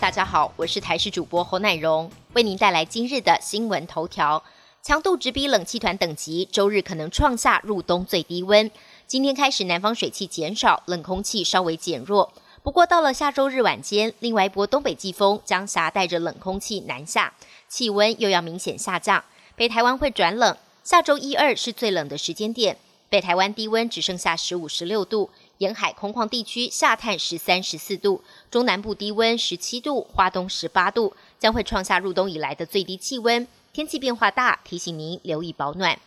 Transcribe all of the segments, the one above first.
大家好，我是台视主播侯乃荣，为您带来今日的新闻头条。强度直逼冷气团等级，周日可能创下入冬最低温。今天开始，南方水汽减少，冷空气稍微减弱。不过到了下周日晚间，另外一波东北季风将携带着冷空气南下，气温又要明显下降，北台湾会转冷。下周一二是最冷的时间点，北台湾低温只剩下十五、十六度。沿海空旷地区下探十三、十四度，中南部低温十七度，花东十八度，将会创下入冬以来的最低气温。天气变化大，提醒您留意保暖。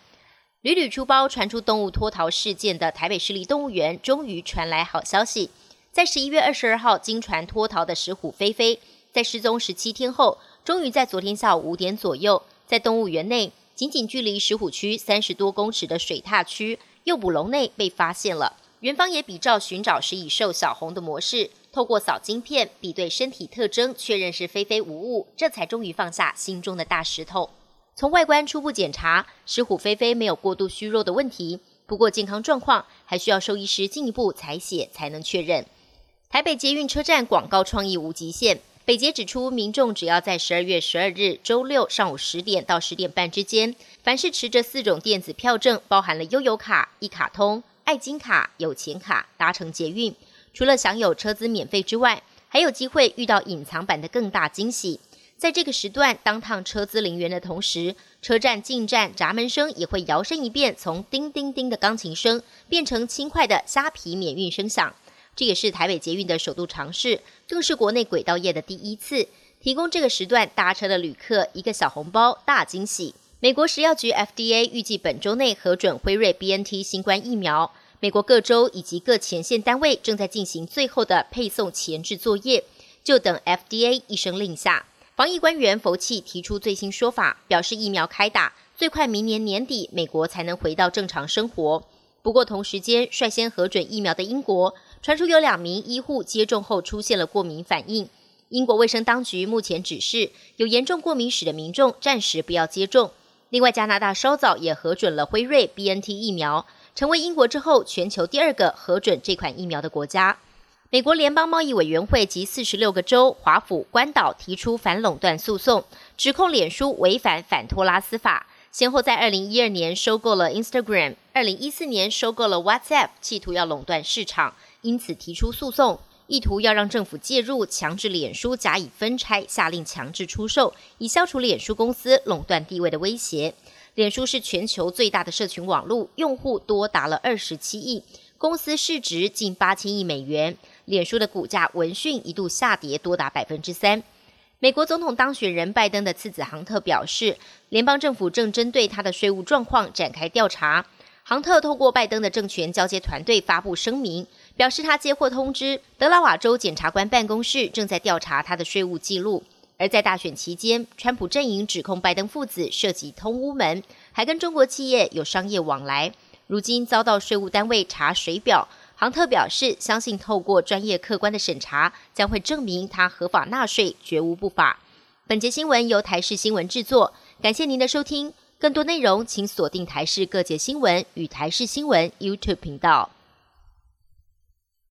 屡屡出包传出动物脱逃事件的台北市立动物园，终于传来好消息。在十一月二十二号经传脱逃的石虎菲菲，在失踪十七天后，终于在昨天下午五点左右，在动物园内仅仅距离石虎区三十多公尺的水獭区诱捕笼内被发现了。园方也比照寻找食蚁兽小红的模式，透过扫晶片比对身体特征，确认是菲菲无误，这才终于放下心中的大石头。从外观初步检查，石虎菲菲没有过度虚弱的问题，不过健康状况还需要兽医师进一步采血才能确认。台北捷运车站广告创意无极限，北捷指出，民众只要在十二月十二日周六上午十点到十点半之间，凡是持着四种电子票证，包含了悠游卡、一卡通。爱金卡、有钱卡搭乘捷运，除了享有车资免费之外，还有机会遇到隐藏版的更大惊喜。在这个时段，当趟车资零元的同时，车站进站闸门声也会摇身一变，从叮叮叮的钢琴声变成轻快的虾皮免运声响。这也是台北捷运的首度尝试，更是国内轨道业的第一次提供这个时段搭车的旅客一个小红包大惊喜。美国食药局 FDA 预计本周内核准辉瑞 BNT 新冠疫苗。美国各州以及各前线单位正在进行最后的配送前置作业，就等 FDA 一声令下。防疫官员佛气提出最新说法，表示疫苗开打最快明年年底，美国才能回到正常生活。不过同时间，率先核准疫苗的英国传出有两名医护接种后出现了过敏反应。英国卫生当局目前指示，有严重过敏史的民众暂时不要接种。另外，加拿大稍早也核准了辉瑞 BNT 疫苗，成为英国之后全球第二个核准这款疫苗的国家。美国联邦贸易委员会及四十六个州、华府、关岛提出反垄断诉讼，指控脸书违反反托拉斯法，先后在二零一二年收购了 Instagram，二零一四年收购了 WhatsApp，企图要垄断市场，因此提出诉讼。意图要让政府介入，强制脸书假以分拆，下令强制出售，以消除脸书公司垄断地位的威胁。脸书是全球最大的社群网络，用户多达了二十七亿，公司市值近八千亿美元。脸书的股价闻讯一度下跌多达百分之三。美国总统当选人拜登的次子杭特表示，联邦政府正针对他的税务状况展开调查。杭特透过拜登的政权交接团队发布声明，表示他接获通知，德拉瓦州检察官办公室正在调查他的税务记录。而在大选期间，川普阵营指控拜登父子涉及通乌门，还跟中国企业有商业往来。如今遭到税务单位查水表，杭特表示相信透过专业客观的审查，将会证明他合法纳税，绝无不法。本节新闻由台视新闻制作，感谢您的收听。更多内容，请锁定台视各界新闻与台视新闻 YouTube 频道。